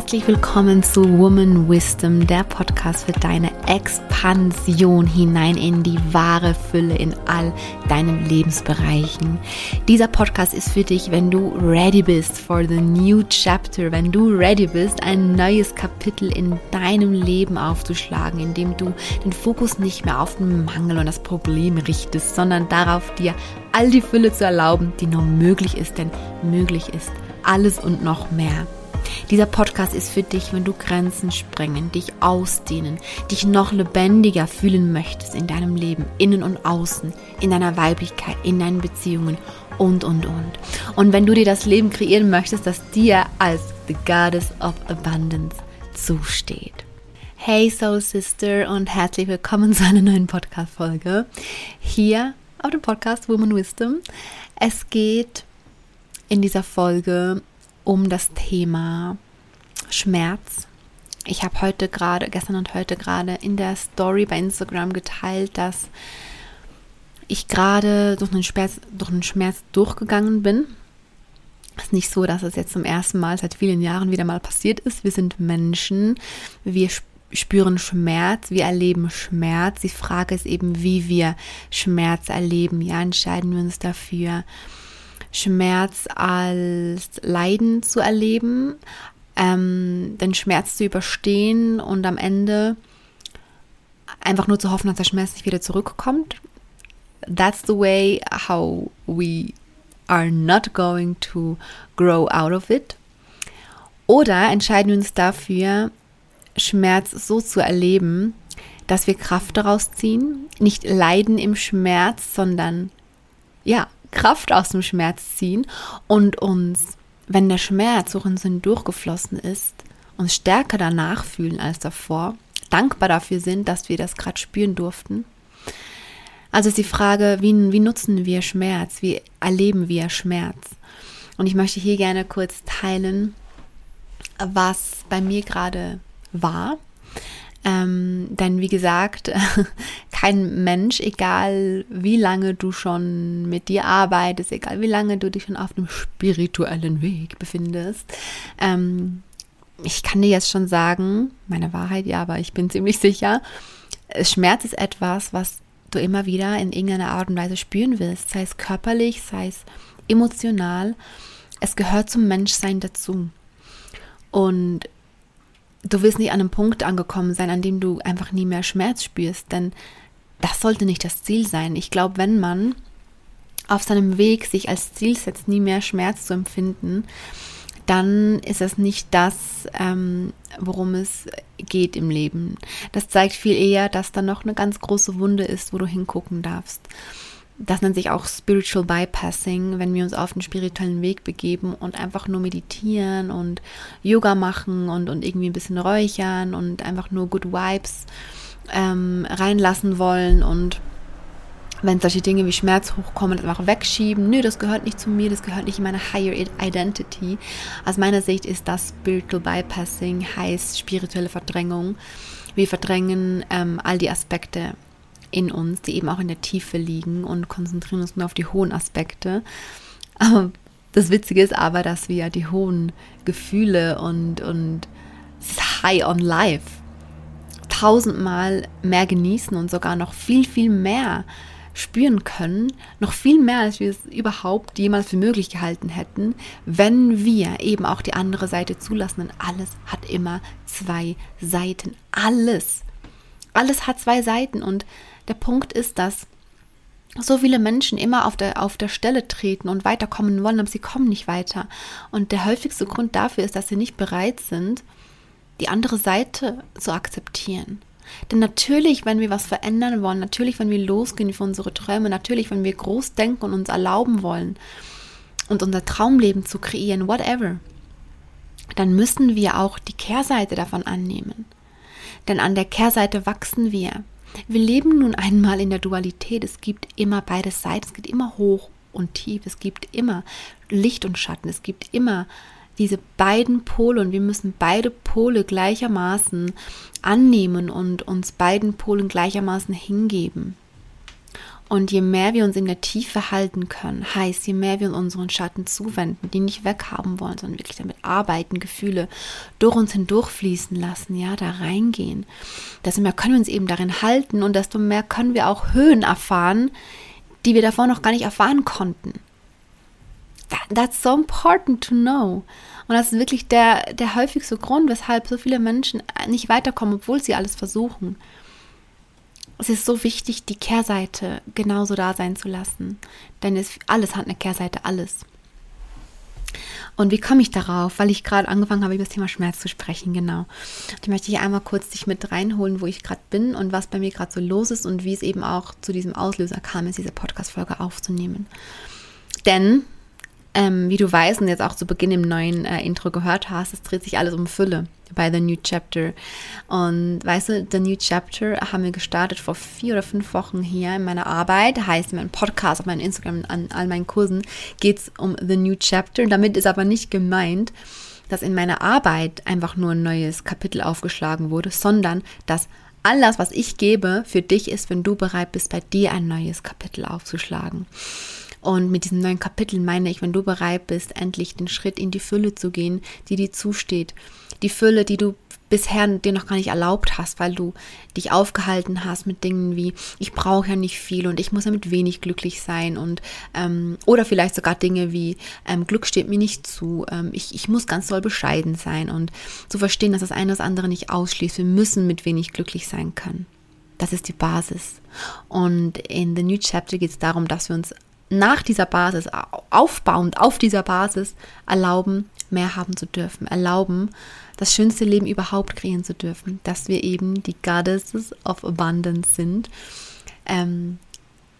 Herzlich willkommen zu Woman Wisdom, der Podcast für deine Expansion hinein in die wahre Fülle in all deinen Lebensbereichen. Dieser Podcast ist für dich, wenn du ready bist for the new chapter, wenn du ready bist, ein neues Kapitel in deinem Leben aufzuschlagen, indem du den Fokus nicht mehr auf den Mangel und das Problem richtest, sondern darauf, dir all die Fülle zu erlauben, die nur möglich ist, denn möglich ist alles und noch mehr. Dieser Podcast ist für dich, wenn du Grenzen sprengen, dich ausdehnen, dich noch lebendiger fühlen möchtest in deinem Leben, innen und außen, in deiner Weiblichkeit, in deinen Beziehungen und, und, und. Und wenn du dir das Leben kreieren möchtest, das dir als the Goddess of Abundance zusteht. Hey Soul Sister und herzlich willkommen zu einer neuen Podcast-Folge hier auf dem Podcast Woman Wisdom. Es geht in dieser Folge um das Thema Schmerz. Ich habe heute gerade, gestern und heute gerade in der Story bei Instagram geteilt, dass ich gerade durch einen Schmerz, durch einen Schmerz durchgegangen bin. Es ist nicht so, dass es jetzt zum ersten Mal seit vielen Jahren wieder mal passiert ist. Wir sind Menschen, wir spüren Schmerz, wir erleben Schmerz. Die Frage ist eben, wie wir Schmerz erleben. Ja, entscheiden wir uns dafür, Schmerz als Leiden zu erleben, ähm, den Schmerz zu überstehen und am Ende einfach nur zu hoffen, dass der Schmerz nicht wieder zurückkommt. That's the way how we are not going to grow out of it. Oder entscheiden wir uns dafür, Schmerz so zu erleben, dass wir Kraft daraus ziehen, nicht leiden im Schmerz, sondern ja, Kraft aus dem Schmerz ziehen und uns, wenn der Schmerz durch uns durchgeflossen ist, uns stärker danach fühlen als davor, dankbar dafür sind, dass wir das gerade spüren durften. Also ist die Frage, wie, wie nutzen wir Schmerz? Wie erleben wir Schmerz? Und ich möchte hier gerne kurz teilen, was bei mir gerade war ähm, denn wie gesagt, kein Mensch, egal wie lange du schon mit dir arbeitest, egal wie lange du dich schon auf dem spirituellen Weg befindest, ähm, ich kann dir jetzt schon sagen, meine Wahrheit, ja, aber ich bin ziemlich sicher, Schmerz ist etwas, was du immer wieder in irgendeiner Art und Weise spüren wirst, sei es körperlich, sei es emotional. Es gehört zum Menschsein dazu. Und du wirst nicht an einem Punkt angekommen sein, an dem du einfach nie mehr Schmerz spürst, denn das sollte nicht das Ziel sein. Ich glaube, wenn man auf seinem Weg sich als Ziel setzt, nie mehr Schmerz zu empfinden, dann ist es nicht das, ähm, worum es geht im Leben. Das zeigt viel eher, dass da noch eine ganz große Wunde ist, wo du hingucken darfst. Das nennt sich auch Spiritual Bypassing, wenn wir uns auf den spirituellen Weg begeben und einfach nur meditieren und Yoga machen und, und irgendwie ein bisschen räuchern und einfach nur Good Vibes ähm, reinlassen wollen und wenn solche Dinge wie Schmerz hochkommen, einfach wegschieben. Nö, das gehört nicht zu mir, das gehört nicht in meine Higher Identity. Aus meiner Sicht ist das Spiritual Bypassing, heißt spirituelle Verdrängung. Wir verdrängen ähm, all die Aspekte in uns, die eben auch in der Tiefe liegen und konzentrieren uns nur auf die hohen Aspekte. Aber das Witzige ist aber, dass wir die hohen Gefühle und, und High on Life tausendmal mehr genießen und sogar noch viel, viel mehr spüren können, noch viel mehr, als wir es überhaupt jemals für möglich gehalten hätten, wenn wir eben auch die andere Seite zulassen. Denn alles hat immer zwei Seiten. Alles. Alles hat zwei Seiten und der Punkt ist, dass so viele Menschen immer auf der, auf der Stelle treten und weiterkommen wollen, aber sie kommen nicht weiter. Und der häufigste Grund dafür ist, dass sie nicht bereit sind, die andere Seite zu akzeptieren. Denn natürlich, wenn wir was verändern wollen, natürlich, wenn wir losgehen für unsere Träume, natürlich, wenn wir groß denken und uns erlauben wollen und unser Traumleben zu kreieren, whatever, dann müssen wir auch die Kehrseite davon annehmen. Denn an der Kehrseite wachsen wir. Wir leben nun einmal in der Dualität. Es gibt immer beide Seiten. Es gibt immer hoch und tief. Es gibt immer Licht und Schatten. Es gibt immer diese beiden Pole und wir müssen beide Pole gleichermaßen annehmen und uns beiden Polen gleichermaßen hingeben. Und je mehr wir uns in der Tiefe halten können, heißt, je mehr wir uns unseren Schatten zuwenden, die nicht weghaben wollen, sondern wirklich damit arbeiten, Gefühle durch uns hindurchfließen lassen, ja, da reingehen, desto mehr können wir uns eben darin halten und desto mehr können wir auch Höhen erfahren, die wir davor noch gar nicht erfahren konnten. That's so important to know. Und das ist wirklich der, der häufigste Grund, weshalb so viele Menschen nicht weiterkommen, obwohl sie alles versuchen es ist so wichtig, die Kehrseite genauso da sein zu lassen. Denn es, alles hat eine Kehrseite, alles. Und wie komme ich darauf? Weil ich gerade angefangen habe, über das Thema Schmerz zu sprechen, genau. Die möchte ich einmal kurz dich mit reinholen, wo ich gerade bin und was bei mir gerade so los ist und wie es eben auch zu diesem Auslöser kam, ist diese Podcast-Folge aufzunehmen. Denn ähm, wie du weißt und jetzt auch zu Beginn im neuen äh, Intro gehört hast, es dreht sich alles um Fülle bei The New Chapter. Und weißt du, The New Chapter haben wir gestartet vor vier oder fünf Wochen hier in meiner Arbeit. Heißt, in meinem Podcast, auf meinem Instagram, an all meinen Kursen geht es um The New Chapter. Damit ist aber nicht gemeint, dass in meiner Arbeit einfach nur ein neues Kapitel aufgeschlagen wurde, sondern dass alles, was ich gebe, für dich ist, wenn du bereit bist, bei dir ein neues Kapitel aufzuschlagen. Und mit diesem neuen Kapitel meine ich, wenn du bereit bist, endlich den Schritt in die Fülle zu gehen, die dir zusteht. Die Fülle, die du bisher dir noch gar nicht erlaubt hast, weil du dich aufgehalten hast mit Dingen wie, ich brauche ja nicht viel und ich muss ja mit wenig glücklich sein und ähm, oder vielleicht sogar Dinge wie, ähm, Glück steht mir nicht zu, ähm, ich, ich muss ganz doll bescheiden sein und zu verstehen, dass das eine das andere nicht ausschließt. Wir müssen mit wenig glücklich sein können. Das ist die Basis. Und in The New Chapter geht es darum, dass wir uns nach dieser Basis, aufbauend auf dieser Basis, erlauben, mehr haben zu dürfen, erlauben, das schönste Leben überhaupt kreieren zu dürfen, dass wir eben die Goddesses of Abundance sind, ähm,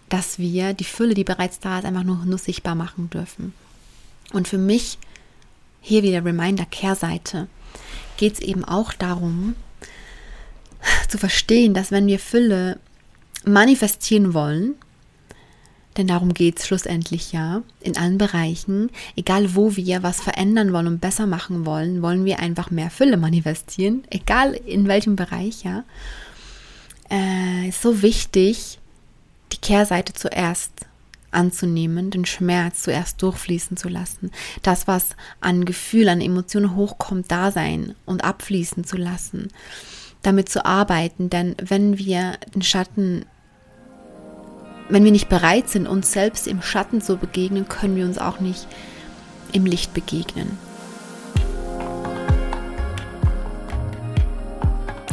dass wir die Fülle, die bereits da ist, einfach nur, nur sichtbar machen dürfen. Und für mich, hier wieder Reminder, Kehrseite, geht es eben auch darum, zu verstehen, dass wenn wir Fülle manifestieren wollen, denn darum geht es schlussendlich ja. In allen Bereichen, egal wo wir was verändern wollen und besser machen wollen, wollen wir einfach mehr Fülle manifestieren. Egal in welchem Bereich, ja. Äh, ist so wichtig, die Kehrseite zuerst anzunehmen, den Schmerz zuerst durchfließen zu lassen. Das, was an Gefühl, an Emotionen hochkommt, da sein und abfließen zu lassen. Damit zu arbeiten, denn wenn wir den Schatten wenn wir nicht bereit sind, uns selbst im Schatten zu begegnen, können wir uns auch nicht im Licht begegnen.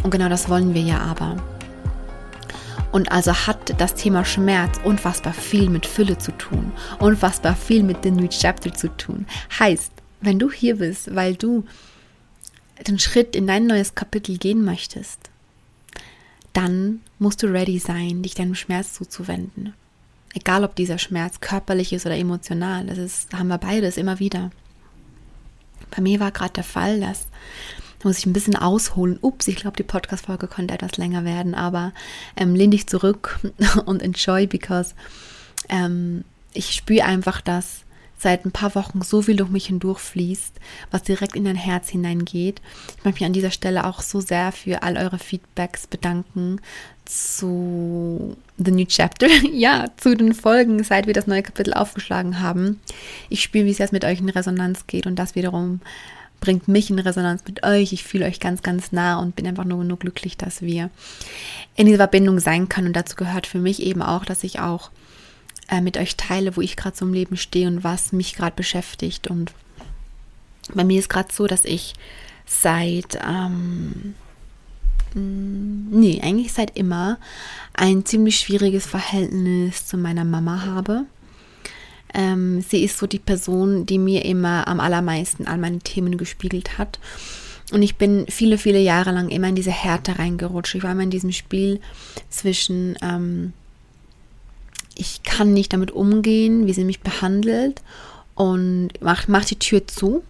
Und genau das wollen wir ja aber. Und also hat das Thema Schmerz unfassbar viel mit Fülle zu tun, unfassbar viel mit The New Chapter zu tun. Heißt, wenn du hier bist, weil du den Schritt in dein neues Kapitel gehen möchtest, dann musst du ready sein, dich deinem Schmerz zuzuwenden. Egal, ob dieser Schmerz körperlich ist oder emotional, das ist, haben wir beides immer wieder. Bei mir war gerade der Fall, dass da muss ich ein bisschen ausholen. Ups, ich glaube, die Podcast-Folge könnte etwas länger werden, aber ähm, lehn dich zurück und enjoy, because ähm, ich spüre einfach, dass seit ein paar Wochen so viel durch mich hindurchfließt, was direkt in dein Herz hineingeht. Ich möchte mich an dieser Stelle auch so sehr für all eure Feedbacks bedanken zu The New Chapter, ja, zu den Folgen, seit wir das neue Kapitel aufgeschlagen haben. Ich spüre, wie es jetzt mit euch in Resonanz geht und das wiederum bringt mich in Resonanz mit euch. Ich fühle euch ganz, ganz nah und bin einfach nur, nur glücklich, dass wir in dieser Verbindung sein können. Und dazu gehört für mich eben auch, dass ich auch äh, mit euch teile, wo ich gerade so im Leben stehe und was mich gerade beschäftigt. Und bei mir ist gerade so, dass ich seit, ähm, mm, nee, eigentlich seit immer ein ziemlich schwieriges Verhältnis zu meiner Mama habe. Ähm, sie ist so die Person, die mir immer am allermeisten all meine Themen gespiegelt hat. Und ich bin viele, viele Jahre lang immer in diese Härte reingerutscht. Ich war immer in diesem Spiel zwischen ähm, ich kann nicht damit umgehen, wie sie mich behandelt und macht mach die Tür zu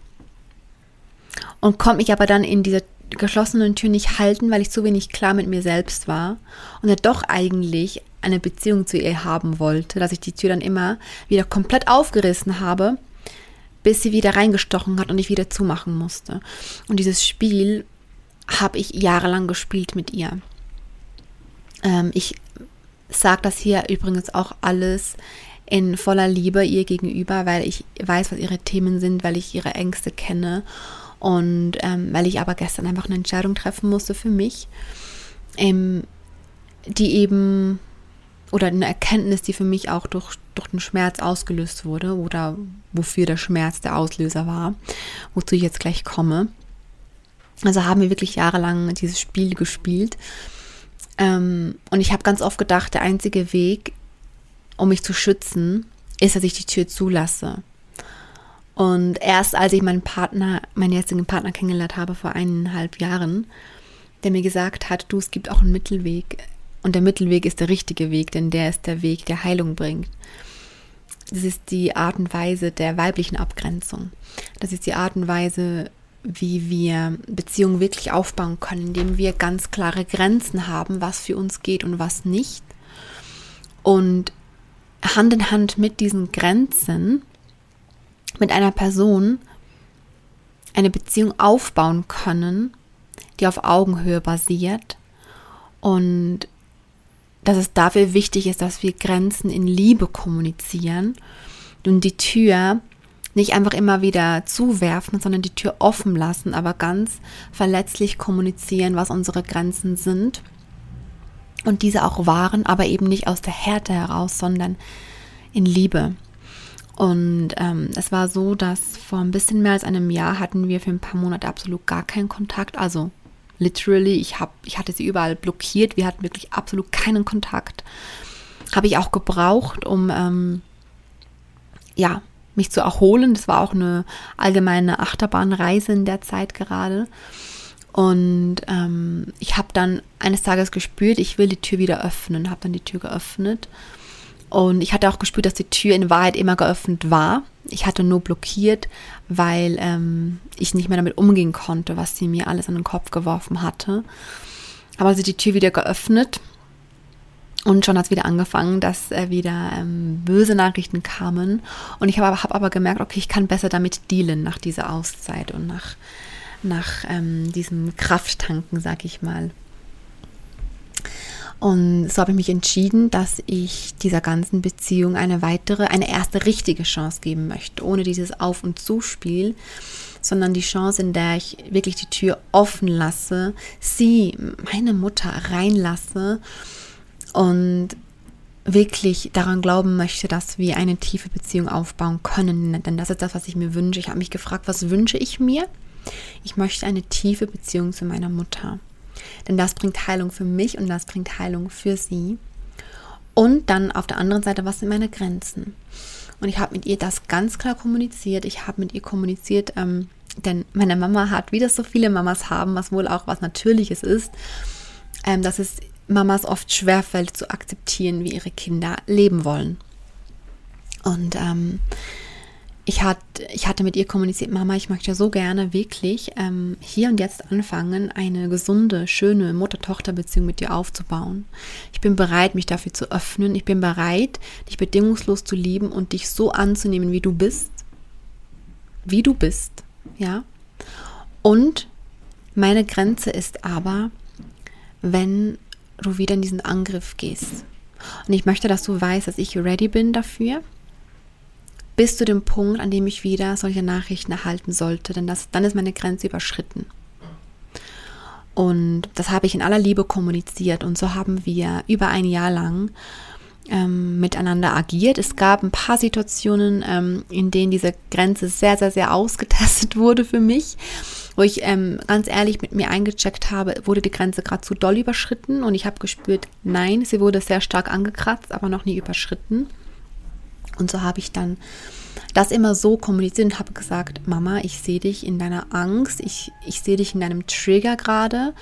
und konnte mich aber dann in dieser geschlossenen Tür nicht halten, weil ich zu wenig klar mit mir selbst war und ja doch eigentlich eine Beziehung zu ihr haben wollte, dass ich die Tür dann immer wieder komplett aufgerissen habe, bis sie wieder reingestochen hat und ich wieder zumachen musste. Und dieses Spiel habe ich jahrelang gespielt mit ihr. Ähm, ich sage das hier übrigens auch alles in voller Liebe ihr gegenüber, weil ich weiß, was ihre Themen sind, weil ich ihre Ängste kenne und ähm, weil ich aber gestern einfach eine Entscheidung treffen musste für mich, ähm, die eben, oder eine Erkenntnis, die für mich auch durch, durch den Schmerz ausgelöst wurde oder wofür der Schmerz der Auslöser war, wozu ich jetzt gleich komme. Also haben wir wirklich jahrelang dieses Spiel gespielt. Ähm, und ich habe ganz oft gedacht, der einzige Weg, um mich zu schützen, ist, dass ich die Tür zulasse. Und erst als ich meinen Partner, meinen jetzigen Partner kennengelernt habe vor eineinhalb Jahren, der mir gesagt hat, du, es gibt auch einen Mittelweg. Und der Mittelweg ist der richtige Weg, denn der ist der Weg, der Heilung bringt. Das ist die Art und Weise der weiblichen Abgrenzung. Das ist die Art und Weise, wie wir Beziehungen wirklich aufbauen können, indem wir ganz klare Grenzen haben, was für uns geht und was nicht. Und Hand in Hand mit diesen Grenzen, mit einer Person eine Beziehung aufbauen können, die auf Augenhöhe basiert und dass es dafür wichtig ist, dass wir Grenzen in Liebe kommunizieren und die Tür nicht einfach immer wieder zuwerfen, sondern die Tür offen lassen, aber ganz verletzlich kommunizieren, was unsere Grenzen sind und diese auch wahren, aber eben nicht aus der Härte heraus, sondern in Liebe. Und ähm, es war so, dass vor ein bisschen mehr als einem Jahr hatten wir für ein paar Monate absolut gar keinen Kontakt. Also literally, ich, hab, ich hatte sie überall blockiert. Wir hatten wirklich absolut keinen Kontakt. Habe ich auch gebraucht, um ähm, ja, mich zu erholen. Das war auch eine allgemeine Achterbahnreise in der Zeit gerade. Und ähm, ich habe dann eines Tages gespürt, ich will die Tür wieder öffnen, habe dann die Tür geöffnet. Und ich hatte auch gespürt, dass die Tür in Wahrheit immer geöffnet war. Ich hatte nur blockiert, weil ähm, ich nicht mehr damit umgehen konnte, was sie mir alles an den Kopf geworfen hatte. Aber sie die Tür wieder geöffnet und schon hat es wieder angefangen, dass äh, wieder ähm, böse Nachrichten kamen. Und ich habe hab aber gemerkt, okay, ich kann besser damit dealen nach dieser Auszeit und nach, nach ähm, diesem Krafttanken, sag ich mal. Und so habe ich mich entschieden, dass ich dieser ganzen Beziehung eine weitere, eine erste richtige Chance geben möchte, ohne dieses Auf- und Zuspiel, sondern die Chance, in der ich wirklich die Tür offen lasse, sie, meine Mutter, reinlasse und wirklich daran glauben möchte, dass wir eine tiefe Beziehung aufbauen können. Denn das ist das, was ich mir wünsche. Ich habe mich gefragt, was wünsche ich mir? Ich möchte eine tiefe Beziehung zu meiner Mutter. Denn das bringt Heilung für mich und das bringt Heilung für sie. Und dann auf der anderen Seite, was sind meine Grenzen? Und ich habe mit ihr das ganz klar kommuniziert. Ich habe mit ihr kommuniziert, ähm, denn meine Mama hat, wie das so viele Mamas haben, was wohl auch was Natürliches ist, ähm, dass es Mamas oft schwerfällt zu akzeptieren, wie ihre Kinder leben wollen. Und ähm, ich, hat, ich hatte mit ihr kommuniziert, Mama, ich möchte so gerne wirklich ähm, hier und jetzt anfangen, eine gesunde, schöne Mutter-Tochter-Beziehung mit dir aufzubauen. Ich bin bereit, mich dafür zu öffnen. Ich bin bereit, dich bedingungslos zu lieben und dich so anzunehmen, wie du bist. Wie du bist, ja. Und meine Grenze ist aber, wenn du wieder in diesen Angriff gehst. Und ich möchte, dass du weißt, dass ich ready bin dafür bis zu dem Punkt, an dem ich wieder solche Nachrichten erhalten sollte, denn das, dann ist meine Grenze überschritten. Und das habe ich in aller Liebe kommuniziert und so haben wir über ein Jahr lang ähm, miteinander agiert. Es gab ein paar Situationen, ähm, in denen diese Grenze sehr, sehr, sehr ausgetestet wurde für mich, wo ich ähm, ganz ehrlich mit mir eingecheckt habe, wurde die Grenze gerade zu doll überschritten und ich habe gespürt, nein, sie wurde sehr stark angekratzt, aber noch nie überschritten. Und so habe ich dann das immer so kommuniziert und habe gesagt, Mama, ich sehe dich in deiner Angst, ich, ich sehe dich in deinem Trigger gerade.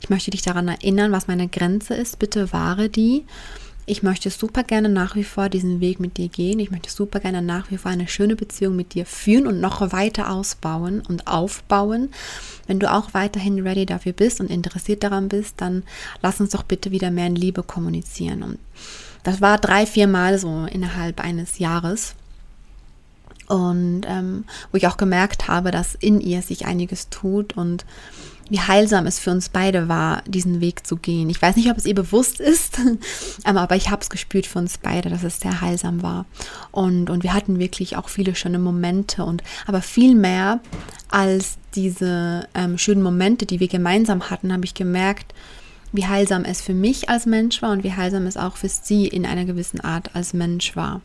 Ich möchte dich daran erinnern, was meine Grenze ist. Bitte wahre die. Ich möchte super gerne nach wie vor diesen Weg mit dir gehen. Ich möchte super gerne nach wie vor eine schöne Beziehung mit dir führen und noch weiter ausbauen und aufbauen. Wenn du auch weiterhin ready dafür bist und interessiert daran bist, dann lass uns doch bitte wieder mehr in Liebe kommunizieren. Und das war drei, vier Mal so innerhalb eines Jahres. Und ähm, wo ich auch gemerkt habe, dass in ihr sich einiges tut und wie heilsam es für uns beide war, diesen Weg zu gehen. Ich weiß nicht, ob es ihr bewusst ist, aber ich habe es gespürt für uns beide, dass es sehr heilsam war. Und, und wir hatten wirklich auch viele schöne Momente und aber viel mehr als diese ähm, schönen Momente, die wir gemeinsam hatten, habe ich gemerkt, wie heilsam es für mich als Mensch war und wie heilsam es auch für sie in einer gewissen Art als Mensch war,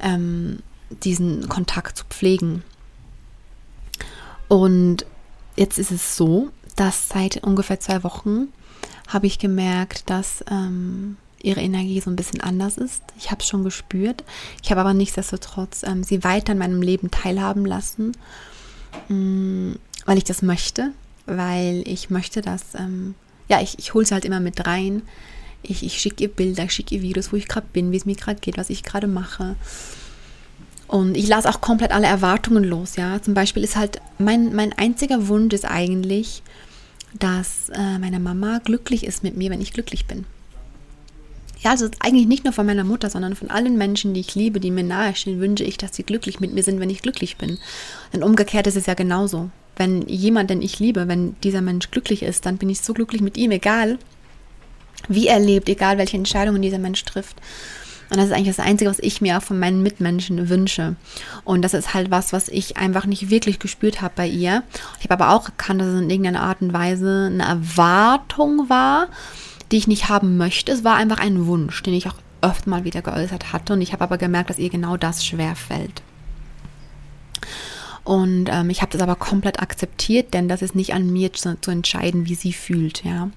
ähm, diesen Kontakt zu pflegen. Und jetzt ist es so, dass seit ungefähr zwei Wochen habe ich gemerkt, dass ähm, ihre Energie so ein bisschen anders ist. Ich habe es schon gespürt. Ich habe aber nichtsdestotrotz ähm, sie weiter in meinem Leben teilhaben lassen, mh, mm, weil ich das möchte, weil ich möchte, dass, ähm, ja, ich, ich hole sie halt immer mit rein. Ich, ich schicke ihr Bilder, ich schicke ihr Videos, wo ich gerade bin, wie es mir gerade geht, was ich gerade mache. Und ich lasse auch komplett alle Erwartungen los, ja. Zum Beispiel ist halt, mein, mein einziger Wunsch ist eigentlich, dass äh, meine Mama glücklich ist mit mir, wenn ich glücklich bin. Ja, also eigentlich nicht nur von meiner Mutter, sondern von allen Menschen, die ich liebe, die mir nahestehen, wünsche ich, dass sie glücklich mit mir sind, wenn ich glücklich bin. Denn umgekehrt ist es ja genauso. Wenn jemand, den ich liebe, wenn dieser Mensch glücklich ist, dann bin ich so glücklich mit ihm, egal wie er lebt, egal welche Entscheidungen dieser Mensch trifft. Und das ist eigentlich das Einzige, was ich mir auch von meinen Mitmenschen wünsche. Und das ist halt was, was ich einfach nicht wirklich gespürt habe bei ihr. Ich habe aber auch erkannt, dass es in irgendeiner Art und Weise eine Erwartung war, die ich nicht haben möchte. Es war einfach ein Wunsch, den ich auch öfter mal wieder geäußert hatte. Und ich habe aber gemerkt, dass ihr genau das schwer fällt. Und ähm, ich habe das aber komplett akzeptiert, denn das ist nicht an mir zu, zu entscheiden, wie sie fühlt, ja.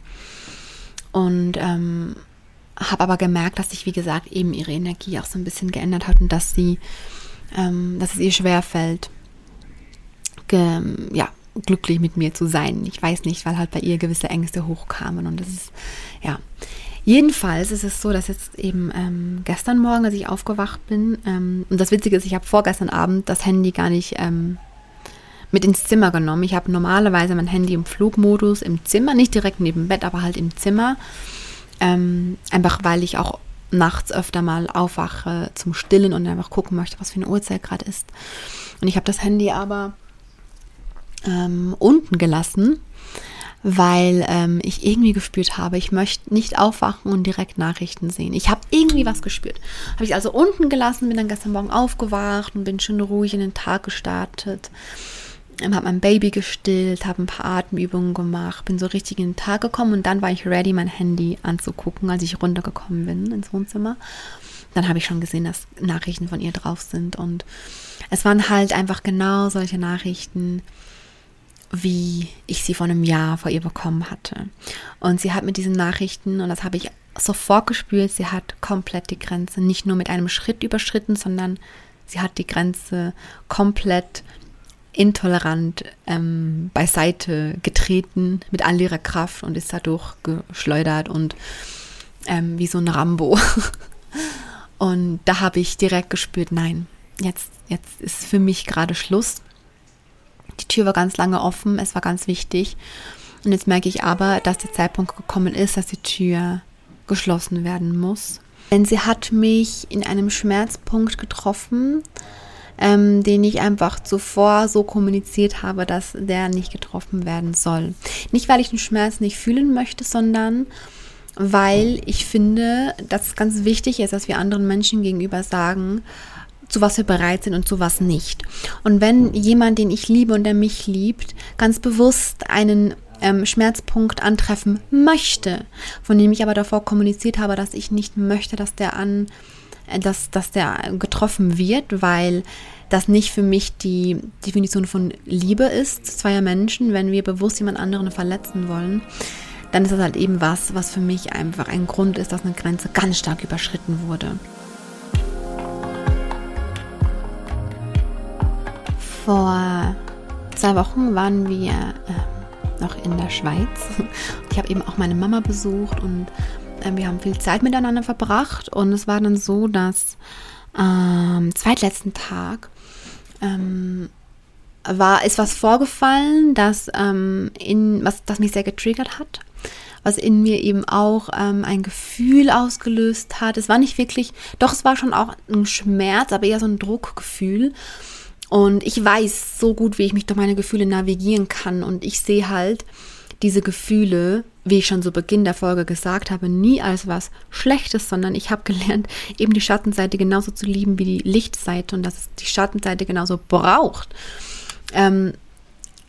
Und ähm, habe aber gemerkt, dass sich, wie gesagt, eben ihre Energie auch so ein bisschen geändert hat und dass sie, ähm, dass es ihr schwer fällt, ge, ja, glücklich mit mir zu sein. Ich weiß nicht, weil halt bei ihr gewisse Ängste hochkamen und das ist, ja. Jedenfalls ist es so, dass jetzt eben ähm, gestern Morgen, als ich aufgewacht bin, ähm, und das Witzige ist, ich habe vorgestern Abend das Handy gar nicht ähm, mit ins Zimmer genommen. Ich habe normalerweise mein Handy im Flugmodus im Zimmer, nicht direkt neben dem Bett, aber halt im Zimmer. Ähm, einfach weil ich auch nachts öfter mal aufwache zum Stillen und einfach gucken möchte, was für eine Uhrzeit gerade ist. Und ich habe das Handy aber ähm, unten gelassen, weil ähm, ich irgendwie gespürt habe, ich möchte nicht aufwachen und direkt Nachrichten sehen. Ich habe irgendwie was gespürt. Habe ich also unten gelassen, bin dann gestern Morgen aufgewacht und bin schön ruhig in den Tag gestartet habe mein Baby gestillt, habe ein paar Atemübungen gemacht, bin so richtig in den Tag gekommen und dann war ich ready, mein Handy anzugucken, als ich runtergekommen bin ins Wohnzimmer. Dann habe ich schon gesehen, dass Nachrichten von ihr drauf sind und es waren halt einfach genau solche Nachrichten, wie ich sie vor einem Jahr vor ihr bekommen hatte. Und sie hat mit diesen Nachrichten, und das habe ich sofort gespürt, sie hat komplett die Grenze nicht nur mit einem Schritt überschritten, sondern sie hat die Grenze komplett intolerant ähm, beiseite getreten mit all ihrer Kraft und ist dadurch geschleudert und ähm, wie so ein Rambo. und da habe ich direkt gespürt, nein, jetzt, jetzt ist für mich gerade Schluss. Die Tür war ganz lange offen, es war ganz wichtig. Und jetzt merke ich aber, dass der Zeitpunkt gekommen ist, dass die Tür geschlossen werden muss. Denn sie hat mich in einem Schmerzpunkt getroffen, ähm, den ich einfach zuvor so kommuniziert habe, dass der nicht getroffen werden soll. Nicht, weil ich den Schmerz nicht fühlen möchte, sondern weil ich finde, dass es ganz wichtig ist, dass wir anderen Menschen gegenüber sagen, zu was wir bereit sind und zu was nicht. Und wenn jemand, den ich liebe und der mich liebt, ganz bewusst einen ähm, Schmerzpunkt antreffen möchte, von dem ich aber davor kommuniziert habe, dass ich nicht möchte, dass der an dass, dass der getroffen wird, weil das nicht für mich die Definition von Liebe ist, zweier Menschen, wenn wir bewusst jemand anderen verletzen wollen, dann ist das halt eben was, was für mich einfach ein Grund ist, dass eine Grenze ganz stark überschritten wurde. Vor zwei Wochen waren wir äh, noch in der Schweiz. Ich habe eben auch meine Mama besucht und wir haben viel Zeit miteinander verbracht und es war dann so, dass am ähm, zweitletzten Tag ähm, war, ist was vorgefallen, das, ähm, was, mich sehr getriggert hat, was in mir eben auch ähm, ein Gefühl ausgelöst hat. Es war nicht wirklich, doch es war schon auch ein Schmerz, aber eher so ein Druckgefühl. Und ich weiß so gut, wie ich mich durch meine Gefühle navigieren kann. Und ich sehe halt diese Gefühle, wie ich schon zu Beginn der Folge gesagt habe, nie als was Schlechtes, sondern ich habe gelernt, eben die Schattenseite genauso zu lieben wie die Lichtseite und dass es die Schattenseite genauso braucht. Ähm,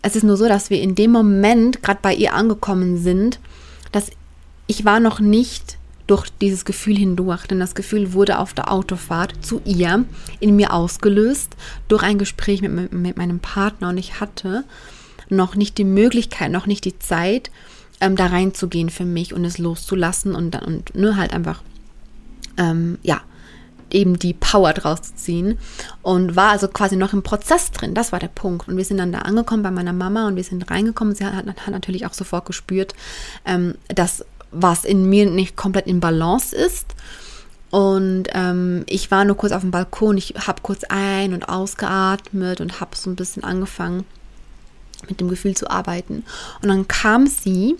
es ist nur so, dass wir in dem Moment gerade bei ihr angekommen sind, dass ich war noch nicht durch dieses Gefühl hindurch, denn das Gefühl wurde auf der Autofahrt zu ihr in mir ausgelöst durch ein Gespräch mit, mit meinem Partner und ich hatte noch nicht die Möglichkeit, noch nicht die Zeit, ähm, da reinzugehen für mich und es loszulassen und, und nur halt einfach, ähm, ja, eben die Power draus zu ziehen und war also quasi noch im Prozess drin. Das war der Punkt. Und wir sind dann da angekommen bei meiner Mama und wir sind reingekommen. Sie hat, hat natürlich auch sofort gespürt, ähm, dass was in mir nicht komplett in Balance ist. Und ähm, ich war nur kurz auf dem Balkon. Ich habe kurz ein- und ausgeatmet und habe so ein bisschen angefangen, mit dem Gefühl zu arbeiten. Und dann kam sie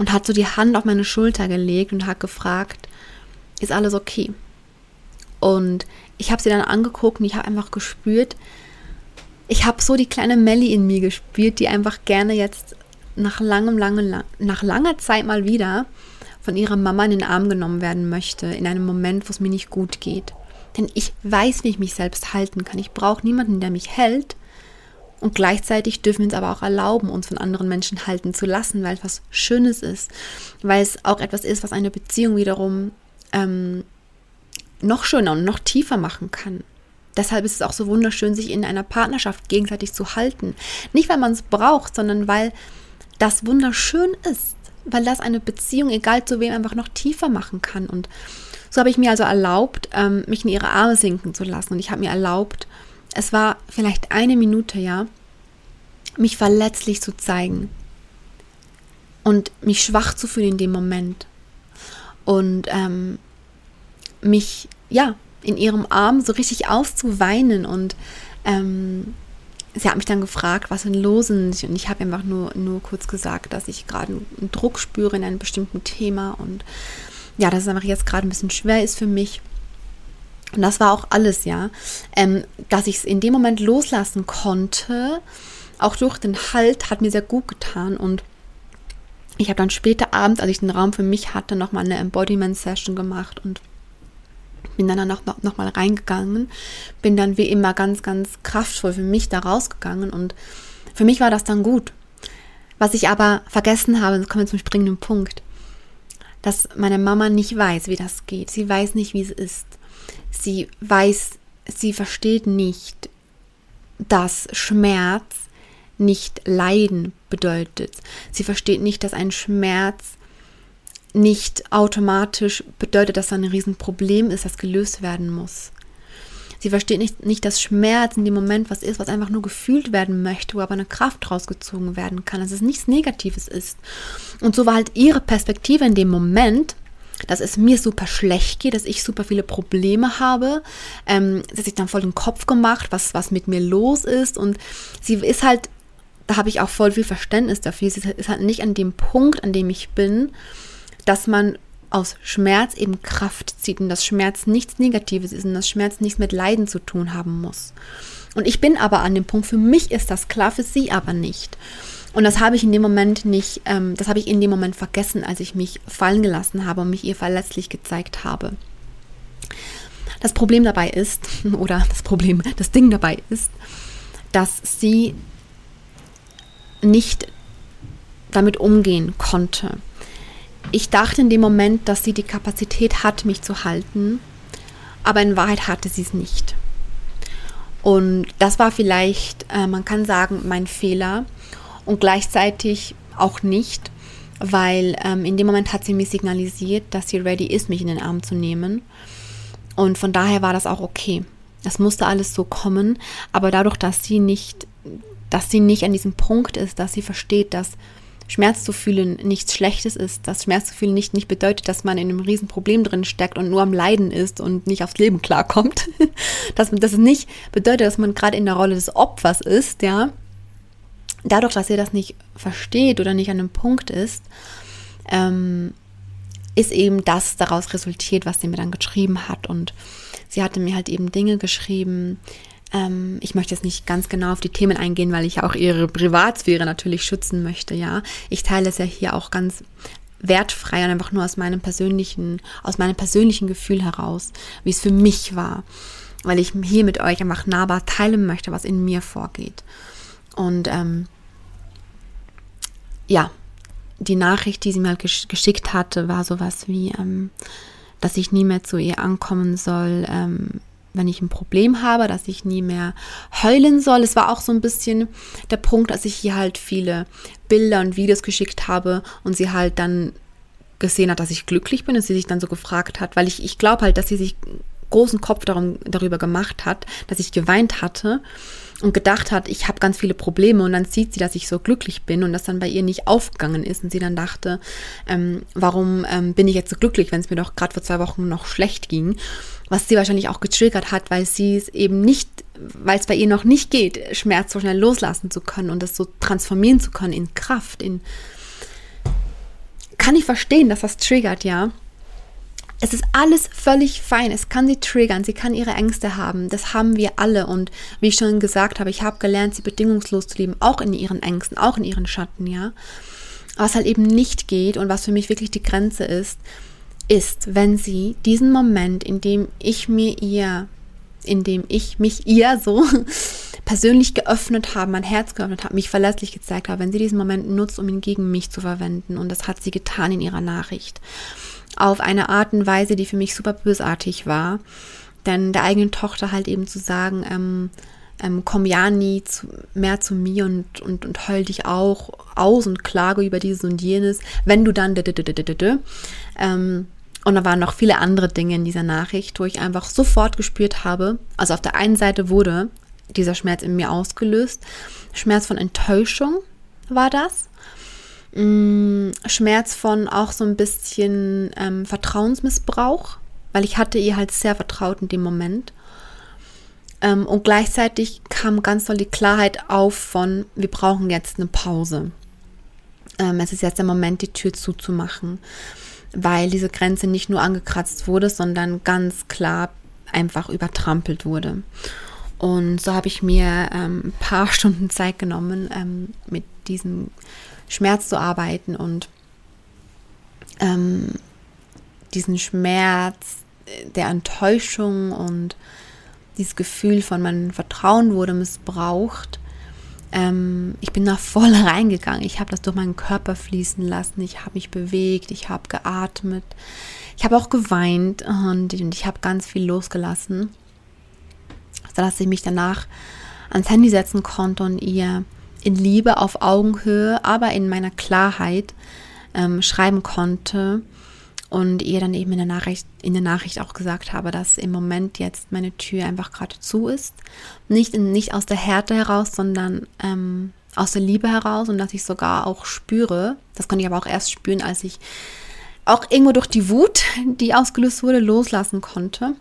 und hat so die Hand auf meine Schulter gelegt und hat gefragt, ist alles okay? Und ich habe sie dann angeguckt und ich habe einfach gespürt, ich habe so die kleine Melli in mir gespürt, die einfach gerne jetzt nach langem, langem, nach langer Zeit mal wieder von ihrer Mama in den Arm genommen werden möchte, in einem Moment, wo es mir nicht gut geht. Denn ich weiß, wie ich mich selbst halten kann. Ich brauche niemanden, der mich hält. Und gleichzeitig dürfen wir uns aber auch erlauben, uns von anderen Menschen halten zu lassen, weil es was Schönes ist, weil es auch etwas ist, was eine Beziehung wiederum ähm, noch schöner und noch tiefer machen kann. Deshalb ist es auch so wunderschön, sich in einer Partnerschaft gegenseitig zu halten. Nicht, weil man es braucht, sondern weil das wunderschön ist, weil das eine Beziehung, egal zu wem, einfach noch tiefer machen kann. Und so habe ich mir also erlaubt, ähm, mich in ihre Arme sinken zu lassen. Und ich habe mir erlaubt, es war vielleicht eine Minute, ja, mich verletzlich zu zeigen und mich schwach zu fühlen in dem Moment. Und ähm, mich, ja, in ihrem Arm so richtig auszuweinen und ähm, sie hat mich dann gefragt, was denn los ist und ich habe einfach nur, nur kurz gesagt, dass ich gerade einen Druck spüre in einem bestimmten Thema und ja, dass es einfach jetzt gerade ein bisschen schwer ist für mich. Und das war auch alles, ja, ähm, dass ich es in dem Moment loslassen konnte, auch durch den Halt, hat mir sehr gut getan und ich habe dann später abends, als ich den Raum für mich hatte, nochmal eine Embodiment-Session gemacht und bin dann noch, noch, noch mal reingegangen, bin dann wie immer ganz, ganz kraftvoll für mich da rausgegangen und für mich war das dann gut. Was ich aber vergessen habe, jetzt kommen wir zum springenden Punkt, dass meine Mama nicht weiß, wie das geht. Sie weiß nicht, wie es ist. Sie weiß, sie versteht nicht, dass Schmerz nicht Leiden bedeutet. Sie versteht nicht, dass ein Schmerz nicht automatisch bedeutet, dass da ein Riesenproblem ist, das gelöst werden muss. Sie versteht nicht, nicht, dass Schmerz in dem Moment was ist, was einfach nur gefühlt werden möchte, wo aber eine Kraft rausgezogen werden kann, dass es nichts Negatives ist. Und so war halt ihre Perspektive in dem Moment, dass es mir super schlecht geht, dass ich super viele Probleme habe. Ähm, sie hat dann voll den Kopf gemacht, was, was mit mir los ist. Und sie ist halt, da habe ich auch voll viel Verständnis dafür. Sie ist halt nicht an dem Punkt, an dem ich bin, dass man aus Schmerz eben Kraft zieht und dass Schmerz nichts Negatives ist und dass Schmerz nichts mit Leiden zu tun haben muss. Und ich bin aber an dem Punkt, für mich ist das klar, für sie aber nicht. Und das habe ich in dem Moment nicht, ähm, das habe ich in dem Moment vergessen, als ich mich fallen gelassen habe und mich ihr verletzlich gezeigt habe. Das Problem dabei ist, oder das Problem, das Ding dabei ist, dass sie nicht damit umgehen konnte. Ich dachte in dem Moment, dass sie die Kapazität hat, mich zu halten, aber in Wahrheit hatte sie es nicht. Und das war vielleicht, äh, man kann sagen, mein Fehler und gleichzeitig auch nicht, weil ähm, in dem Moment hat sie mir signalisiert, dass sie ready ist, mich in den Arm zu nehmen. Und von daher war das auch okay. Es musste alles so kommen, aber dadurch, dass sie nicht, dass sie nicht an diesem Punkt ist, dass sie versteht, dass Schmerz zu fühlen nichts Schlechtes ist, dass Schmerz zu fühlen nicht, nicht bedeutet, dass man in einem riesen Problem drin steckt und nur am Leiden ist und nicht aufs Leben klarkommt. dass, es nicht bedeutet, dass man gerade in der Rolle des Opfers ist, ja. Dadurch, dass ihr das nicht versteht oder nicht an einem Punkt ist, ähm, ist eben das daraus resultiert, was sie mir dann geschrieben hat. Und sie hatte mir halt eben Dinge geschrieben, ähm, ich möchte jetzt nicht ganz genau auf die Themen eingehen, weil ich auch ihre Privatsphäre natürlich schützen möchte, ja. Ich teile es ja hier auch ganz wertfrei und einfach nur aus meinem persönlichen, aus meinem persönlichen Gefühl heraus, wie es für mich war. Weil ich hier mit euch einfach nahbar teilen möchte, was in mir vorgeht. Und ähm, ja, die Nachricht, die sie mir halt geschickt hatte, war sowas wie, ähm, dass ich nie mehr zu ihr ankommen soll, ähm, wenn ich ein Problem habe, dass ich nie mehr heulen soll. Es war auch so ein bisschen der Punkt, dass ich hier halt viele Bilder und Videos geschickt habe und sie halt dann gesehen hat, dass ich glücklich bin und sie sich dann so gefragt hat, weil ich, ich glaube halt, dass sie sich großen Kopf darum, darüber gemacht hat, dass ich geweint hatte und gedacht hat, ich habe ganz viele Probleme und dann sieht sie, dass ich so glücklich bin und das dann bei ihr nicht aufgegangen ist und sie dann dachte, ähm, warum ähm, bin ich jetzt so glücklich, wenn es mir doch gerade vor zwei Wochen noch schlecht ging, was sie wahrscheinlich auch getriggert hat, weil sie es eben nicht, weil es bei ihr noch nicht geht, Schmerz so schnell loslassen zu können und das so transformieren zu können in Kraft, in kann ich verstehen, dass das triggert, ja. Es ist alles völlig fein. Es kann sie triggern. Sie kann ihre Ängste haben. Das haben wir alle. Und wie ich schon gesagt habe, ich habe gelernt, sie bedingungslos zu lieben. Auch in ihren Ängsten, auch in ihren Schatten, ja. Was halt eben nicht geht und was für mich wirklich die Grenze ist, ist, wenn sie diesen Moment, in dem ich mir ihr, in dem ich mich ihr so persönlich geöffnet habe, mein Herz geöffnet habe, mich verlässlich gezeigt habe, wenn sie diesen Moment nutzt, um ihn gegen mich zu verwenden. Und das hat sie getan in ihrer Nachricht auf eine Art und Weise, die für mich super bösartig war. Denn der eigenen Tochter halt eben zu sagen, ähm, ähm, komm ja nie zu, mehr zu mir und, und, und heul dich auch aus und klage über dieses und jenes, wenn du dann ähm, und da waren noch viele andere Dinge in dieser Nachricht, wo ich einfach sofort gespürt habe, also auf der einen Seite wurde dieser Schmerz in mir ausgelöst, Schmerz von Enttäuschung war das, Mm, Schmerz von auch so ein bisschen ähm, Vertrauensmissbrauch, weil ich hatte ihr halt sehr vertraut in dem Moment. Ähm, und gleichzeitig kam ganz doll die Klarheit auf von, wir brauchen jetzt eine Pause. Ähm, es ist jetzt der Moment, die Tür zuzumachen, weil diese Grenze nicht nur angekratzt wurde, sondern ganz klar einfach übertrampelt wurde. Und so habe ich mir ähm, ein paar Stunden Zeit genommen, ähm, mit diesem Schmerz zu arbeiten und ähm, diesen Schmerz der Enttäuschung und dieses Gefühl von mein Vertrauen wurde missbraucht. Ähm, ich bin da voll reingegangen. Ich habe das durch meinen Körper fließen lassen. Ich habe mich bewegt. Ich habe geatmet. Ich habe auch geweint und, und ich habe ganz viel losgelassen, sodass ich mich danach ans Handy setzen konnte und ihr in Liebe auf Augenhöhe, aber in meiner Klarheit ähm, schreiben konnte und ihr dann eben in der Nachricht in der Nachricht auch gesagt habe, dass im Moment jetzt meine Tür einfach gerade zu ist, nicht in, nicht aus der Härte heraus, sondern ähm, aus der Liebe heraus und dass ich sogar auch spüre, das konnte ich aber auch erst spüren, als ich auch irgendwo durch die Wut, die ausgelöst wurde, loslassen konnte,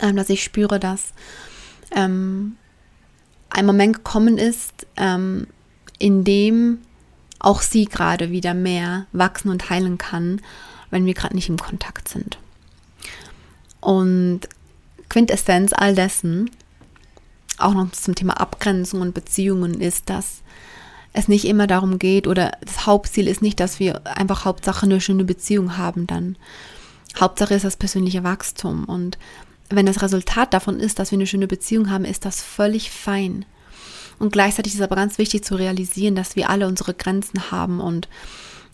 ähm, dass ich spüre, dass ähm, ein Moment gekommen ist, ähm, in dem auch sie gerade wieder mehr wachsen und heilen kann, wenn wir gerade nicht im Kontakt sind. Und Quintessenz all dessen, auch noch zum Thema Abgrenzung und Beziehungen, ist, dass es nicht immer darum geht oder das Hauptziel ist nicht, dass wir einfach Hauptsache eine schöne Beziehung haben dann. Hauptsache ist das persönliche Wachstum und wenn das Resultat davon ist, dass wir eine schöne Beziehung haben, ist das völlig fein. Und gleichzeitig ist aber ganz wichtig zu realisieren, dass wir alle unsere Grenzen haben und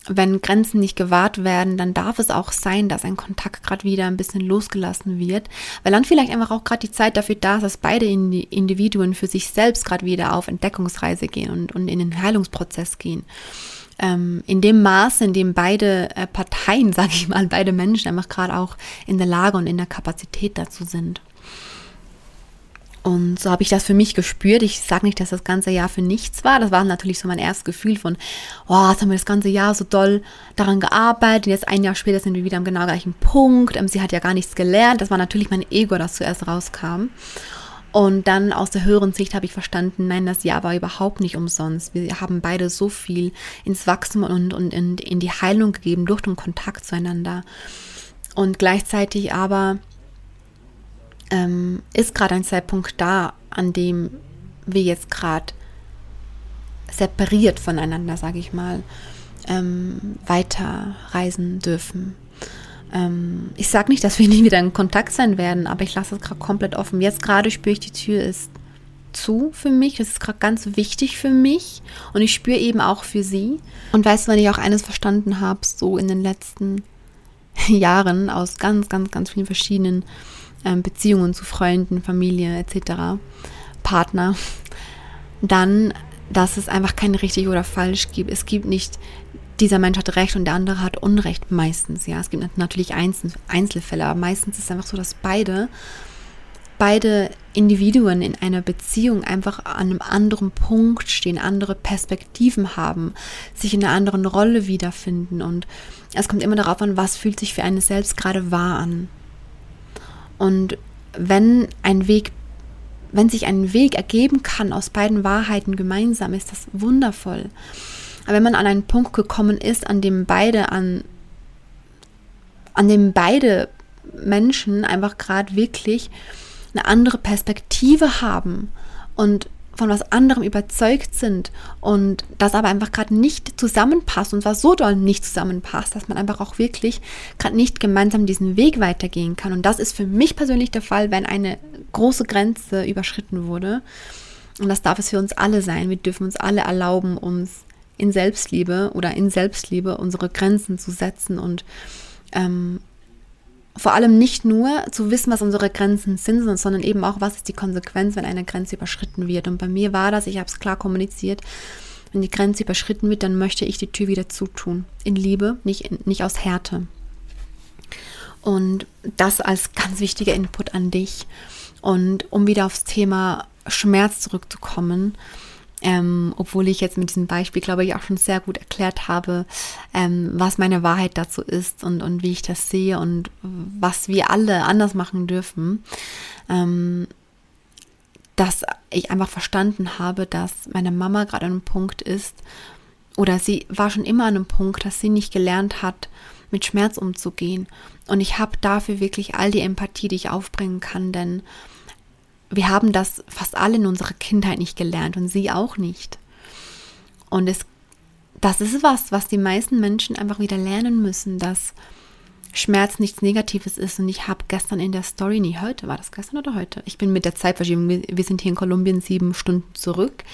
wenn Grenzen nicht gewahrt werden, dann darf es auch sein, dass ein Kontakt gerade wieder ein bisschen losgelassen wird, weil dann vielleicht einfach auch gerade die Zeit dafür da ist, dass beide Individuen für sich selbst gerade wieder auf Entdeckungsreise gehen und, und in den Heilungsprozess gehen. Ähm, in dem Maße, in dem beide äh, Parteien, sage ich mal, beide Menschen einfach gerade auch in der Lage und in der Kapazität dazu sind. Und so habe ich das für mich gespürt. Ich sage nicht, dass das ganze Jahr für nichts war. Das war natürlich so mein erstes Gefühl von, oh, jetzt haben wir das ganze Jahr so doll daran gearbeitet. Und jetzt ein Jahr später sind wir wieder am genau gleichen Punkt. Ähm, sie hat ja gar nichts gelernt. Das war natürlich mein Ego, das zuerst rauskam. Und dann aus der höheren Sicht habe ich verstanden, nein, das Jahr war überhaupt nicht umsonst. Wir haben beide so viel ins Wachstum und, und in, in die Heilung gegeben durch den Kontakt zueinander. Und gleichzeitig aber ähm, ist gerade ein Zeitpunkt da, an dem wir jetzt gerade separiert voneinander, sage ich mal, ähm, weiter reisen dürfen. Ähm, ich sage nicht, dass wir nie wieder in Kontakt sein werden, aber ich lasse es gerade komplett offen. Jetzt gerade spüre ich, die Tür ist zu für mich. Das ist gerade ganz wichtig für mich und ich spüre eben auch für sie. Und weißt du, wenn ich auch eines verstanden habe, so in den letzten Jahren aus ganz, ganz, ganz vielen verschiedenen ähm, Beziehungen zu Freunden, Familie etc., Partner, dann, dass es einfach kein richtig oder falsch gibt. Es gibt nicht, dieser Mensch hat Recht und der andere hat Unrecht meistens. Ja, es gibt natürlich Einzelfälle, aber meistens ist es einfach so, dass beide beide Individuen in einer Beziehung einfach an einem anderen Punkt stehen, andere Perspektiven haben, sich in einer anderen Rolle wiederfinden. Und es kommt immer darauf an, was fühlt sich für eine selbst gerade wahr an. Und wenn ein Weg, wenn sich ein Weg ergeben kann aus beiden Wahrheiten gemeinsam, ist das wundervoll. Aber wenn man an einen Punkt gekommen ist, an dem beide an, an dem beide Menschen einfach gerade wirklich eine andere Perspektive haben und von was anderem überzeugt sind und das aber einfach gerade nicht zusammenpasst und zwar so doll nicht zusammenpasst, dass man einfach auch wirklich gerade nicht gemeinsam diesen Weg weitergehen kann. Und das ist für mich persönlich der Fall, wenn eine große Grenze überschritten wurde. Und das darf es für uns alle sein. Wir dürfen uns alle erlauben, uns in Selbstliebe oder in Selbstliebe unsere Grenzen zu setzen und ähm, vor allem nicht nur zu wissen, was unsere Grenzen sind, sondern eben auch, was ist die Konsequenz, wenn eine Grenze überschritten wird. Und bei mir war das, ich habe es klar kommuniziert, wenn die Grenze überschritten wird, dann möchte ich die Tür wieder zutun. In Liebe, nicht, nicht aus Härte. Und das als ganz wichtiger Input an dich. Und um wieder aufs Thema Schmerz zurückzukommen, ähm, obwohl ich jetzt mit diesem Beispiel, glaube ich, auch schon sehr gut erklärt habe, ähm, was meine Wahrheit dazu ist und, und wie ich das sehe und was wir alle anders machen dürfen, ähm, dass ich einfach verstanden habe, dass meine Mama gerade an einem Punkt ist, oder sie war schon immer an einem Punkt, dass sie nicht gelernt hat, mit Schmerz umzugehen. Und ich habe dafür wirklich all die Empathie, die ich aufbringen kann, denn wir haben das fast alle in unserer Kindheit nicht gelernt und sie auch nicht. Und es, das ist was, was die meisten Menschen einfach wieder lernen müssen, dass Schmerz nichts Negatives ist. Und ich habe gestern in der Story, nie heute, war das gestern oder heute? Ich bin mit der Zeitverschiebung, wir sind hier in Kolumbien sieben Stunden zurück.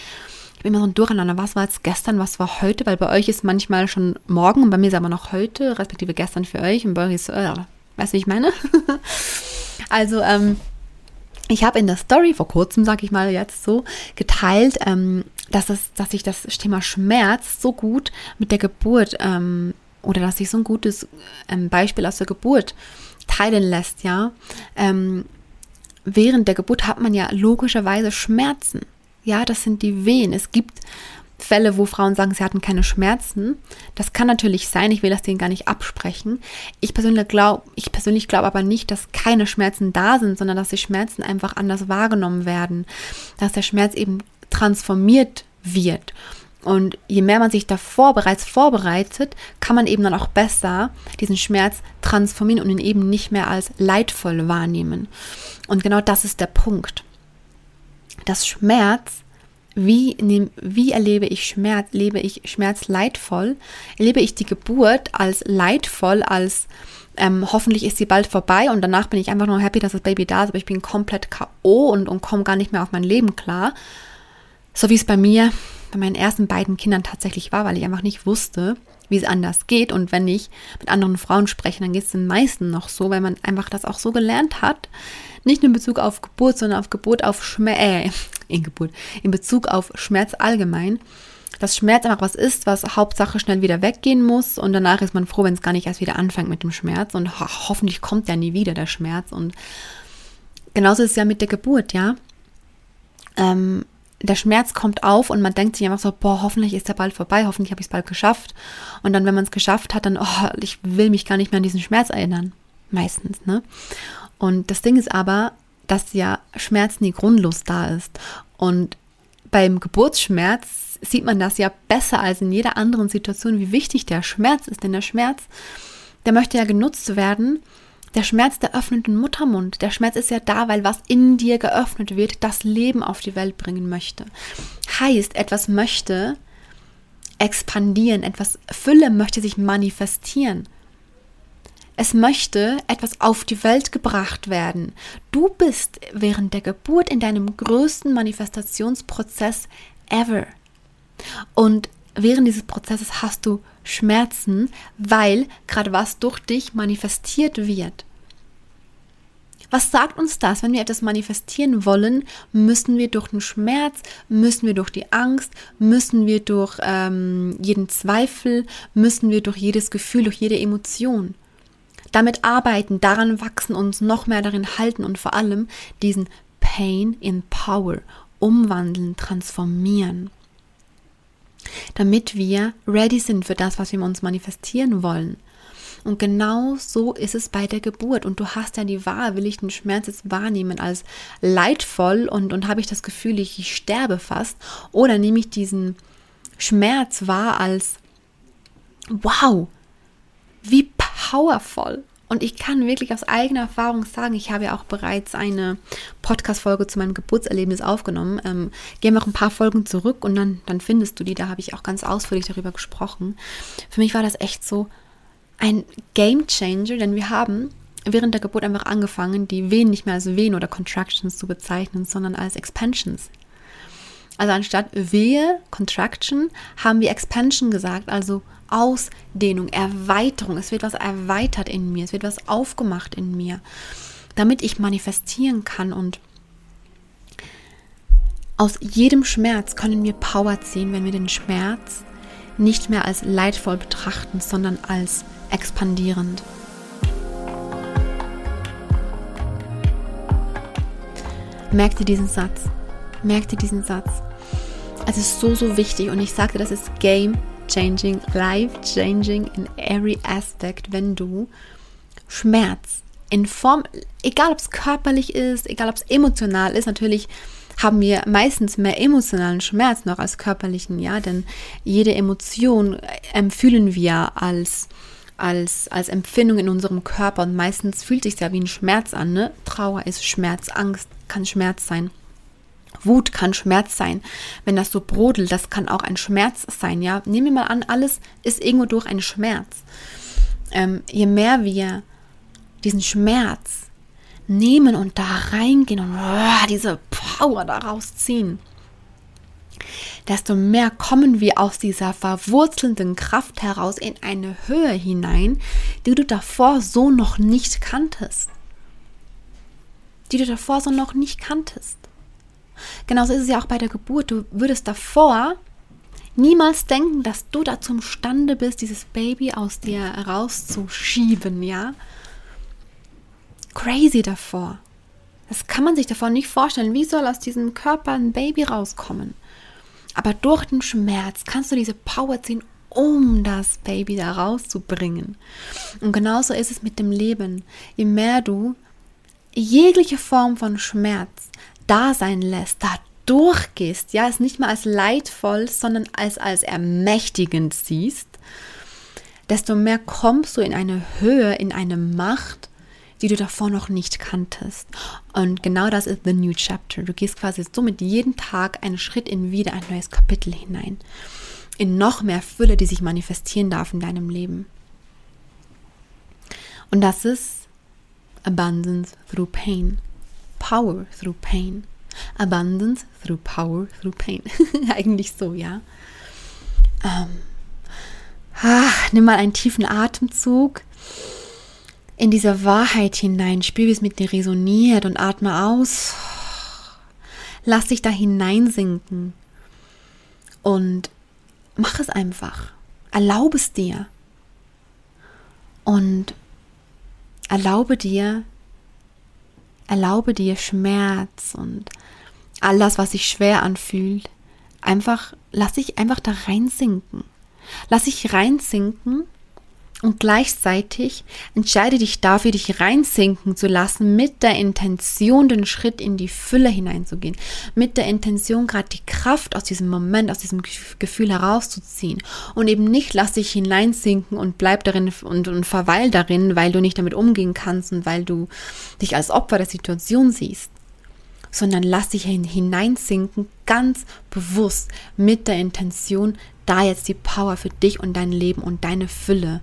Ich bin immer so ein Durcheinander. Was war jetzt gestern, was war heute? Weil bei euch ist manchmal schon morgen und bei mir ist aber noch heute, respektive gestern für euch und bei euch ist, äh, weißt du, wie ich meine? also, ähm, ich habe in der Story vor kurzem, sage ich mal jetzt so, geteilt, ähm, dass, es, dass ich das Thema Schmerz so gut mit der Geburt ähm, oder dass sich so ein gutes ähm, Beispiel aus der Geburt teilen lässt, ja. Ähm, während der Geburt hat man ja logischerweise Schmerzen. Ja, das sind die Wehen. Es gibt Fälle, wo Frauen sagen, sie hatten keine Schmerzen. Das kann natürlich sein, ich will das denen gar nicht absprechen. Ich persönlich glaube, ich persönlich glaube aber nicht, dass keine Schmerzen da sind, sondern dass die Schmerzen einfach anders wahrgenommen werden, dass der Schmerz eben transformiert wird. Und je mehr man sich davor bereits vorbereitet, kann man eben dann auch besser diesen Schmerz transformieren und ihn eben nicht mehr als leidvoll wahrnehmen. Und genau das ist der Punkt. Das Schmerz wie, nehm, wie erlebe ich Schmerz? Lebe ich Schmerz leidvoll? Erlebe ich die Geburt als leidvoll, als ähm, hoffentlich ist sie bald vorbei und danach bin ich einfach nur happy, dass das Baby da ist, aber ich bin komplett K.O. und, und komme gar nicht mehr auf mein Leben klar. So wie es bei mir, bei meinen ersten beiden Kindern tatsächlich war, weil ich einfach nicht wusste, wie es anders geht. Und wenn ich mit anderen Frauen spreche, dann geht es den meisten noch so, weil man einfach das auch so gelernt hat. Nicht nur in Bezug auf Geburt, sondern auf Geburt auf Schmerz, äh, in Geburt, in Bezug auf Schmerz allgemein. Dass Schmerz einfach was ist, was Hauptsache schnell wieder weggehen muss und danach ist man froh, wenn es gar nicht erst wieder anfängt mit dem Schmerz und ho hoffentlich kommt ja nie wieder der Schmerz und genauso ist es ja mit der Geburt, ja. Ähm, der Schmerz kommt auf und man denkt sich einfach so, boah, hoffentlich ist er bald vorbei, hoffentlich habe ich es bald geschafft. Und dann, wenn man es geschafft hat, dann, oh, ich will mich gar nicht mehr an diesen Schmerz erinnern. Meistens, ne? Und das Ding ist aber, dass ja Schmerz nie grundlos da ist. Und beim Geburtsschmerz sieht man das ja besser als in jeder anderen Situation, wie wichtig der Schmerz ist. Denn der Schmerz, der möchte ja genutzt werden, Der Schmerz der öffnenden Muttermund, der Schmerz ist ja da, weil was in dir geöffnet wird, das Leben auf die Welt bringen möchte. Heißt, etwas möchte expandieren, etwas Fülle möchte sich manifestieren. Es möchte etwas auf die Welt gebracht werden. Du bist während der Geburt in deinem größten Manifestationsprozess ever. Und während dieses Prozesses hast du Schmerzen, weil gerade was durch dich manifestiert wird. Was sagt uns das? Wenn wir etwas manifestieren wollen, müssen wir durch den Schmerz, müssen wir durch die Angst, müssen wir durch ähm, jeden Zweifel, müssen wir durch jedes Gefühl, durch jede Emotion. Damit arbeiten, daran wachsen, uns noch mehr darin halten und vor allem diesen Pain in Power umwandeln, transformieren damit wir ready sind für das, was wir uns manifestieren wollen. Und genau so ist es bei der Geburt. Und du hast ja die Wahl, will ich den Schmerz jetzt wahrnehmen als leidvoll und, und habe ich das Gefühl, ich, ich sterbe fast? Oder nehme ich diesen Schmerz wahr als, wow, wie powerful und ich kann wirklich aus eigener Erfahrung sagen, ich habe ja auch bereits eine Podcast-Folge zu meinem Geburtserlebnis aufgenommen. Ähm, gehen wir noch ein paar Folgen zurück und dann, dann findest du die. Da habe ich auch ganz ausführlich darüber gesprochen. Für mich war das echt so ein Game Changer, denn wir haben während der Geburt einfach angefangen, die Wehen nicht mehr als Wehen oder Contractions zu bezeichnen, sondern als Expansions. Also anstatt Wehe, Contraction, haben wir Expansion gesagt, also Ausdehnung, Erweiterung. Es wird was erweitert in mir, es wird was aufgemacht in mir, damit ich manifestieren kann und aus jedem Schmerz können wir Power ziehen, wenn wir den Schmerz nicht mehr als leidvoll betrachten, sondern als expandierend. Merkt ihr diesen Satz? Merkt ihr diesen Satz? Es ist so, so wichtig und ich sagte, das ist Game changing, life changing in every aspect, wenn du Schmerz in Form, egal ob es körperlich ist, egal ob es emotional ist, natürlich haben wir meistens mehr emotionalen Schmerz noch als körperlichen, ja, denn jede Emotion empfühlen wir als als, als Empfindung in unserem Körper und meistens fühlt sich ja wie ein Schmerz an. Ne? Trauer ist Schmerz, Angst kann Schmerz sein. Wut kann Schmerz sein. Wenn das so brodelt, das kann auch ein Schmerz sein. Ja, nehmen wir mal an, alles ist irgendwo durch ein Schmerz. Ähm, je mehr wir diesen Schmerz nehmen und da reingehen und oh, diese Power daraus ziehen, desto mehr kommen wir aus dieser verwurzelnden Kraft heraus in eine Höhe hinein, die du davor so noch nicht kanntest. Die du davor so noch nicht kanntest. Genauso ist es ja auch bei der Geburt. Du würdest davor niemals denken, dass du dazu imstande bist, dieses Baby aus dir rauszuschieben, ja? Crazy davor. Das kann man sich davor nicht vorstellen. Wie soll aus diesem Körper ein Baby rauskommen? Aber durch den Schmerz kannst du diese Power ziehen, um das Baby da rauszubringen. Und genauso ist es mit dem Leben. Je mehr du jegliche Form von Schmerz da sein lässt, da durchgehst, ja, es nicht mal als leidvoll, sondern als, als ermächtigend siehst, desto mehr kommst du in eine Höhe, in eine Macht, die du davor noch nicht kanntest. Und genau das ist the new chapter. Du gehst quasi somit jeden Tag einen Schritt in wieder ein neues Kapitel hinein. In noch mehr Fülle, die sich manifestieren darf in deinem Leben. Und das ist Abundance through Pain. Power through pain. Abundance through power through pain. Eigentlich so, ja. Ähm, ah, nimm mal einen tiefen Atemzug in diese Wahrheit hinein. Spür, wie es mit dir resoniert und atme aus. Lass dich da hineinsinken und mach es einfach. Erlaube es dir. Und erlaube dir, Erlaube dir Schmerz und all das, was sich schwer anfühlt, einfach, lass dich einfach da reinsinken. Lass dich reinsinken Und gleichzeitig entscheide dich dafür, dich reinsinken zu lassen, mit der Intention, den Schritt in die Fülle hineinzugehen. Mit der Intention, gerade die Kraft aus diesem Moment, aus diesem Gefühl herauszuziehen. Und eben nicht lass dich hineinsinken und bleib darin und, und verweil darin, weil du nicht damit umgehen kannst und weil du dich als Opfer der Situation siehst. Sondern lass dich hineinsinken, ganz bewusst mit der Intention, da jetzt die Power für dich und dein Leben und deine Fülle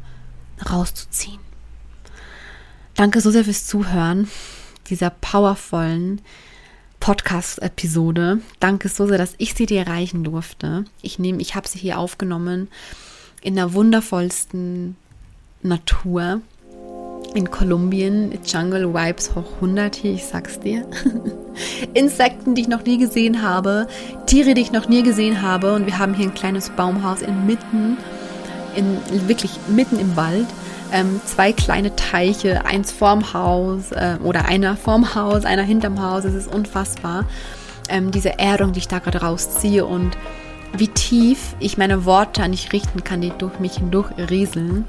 rauszuziehen. Danke so sehr fürs Zuhören dieser powervollen Podcast-Episode. Danke so sehr, dass ich sie dir erreichen durfte. Ich nehme, ich habe sie hier aufgenommen in der wundervollsten Natur in Kolumbien. Jungle Vibes hoch 100 hier, ich sag's dir. Insekten, die ich noch nie gesehen habe, Tiere, die ich noch nie gesehen habe. Und wir haben hier ein kleines Baumhaus inmitten in, wirklich mitten im Wald. Ähm, zwei kleine Teiche, eins vorm Haus äh, oder einer vorm Haus, einer hinterm Haus. Es ist unfassbar. Ähm, diese Erdung, die ich da gerade rausziehe und wie tief ich meine Worte an dich richten kann, die durch mich hindurch rieseln.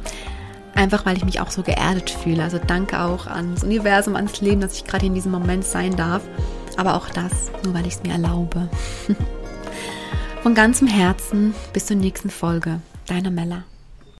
Einfach weil ich mich auch so geerdet fühle. Also danke auch ans Universum, ans Leben, dass ich gerade in diesem Moment sein darf. Aber auch das, nur weil ich es mir erlaube. Von ganzem Herzen bis zur nächsten Folge. Deine Mella.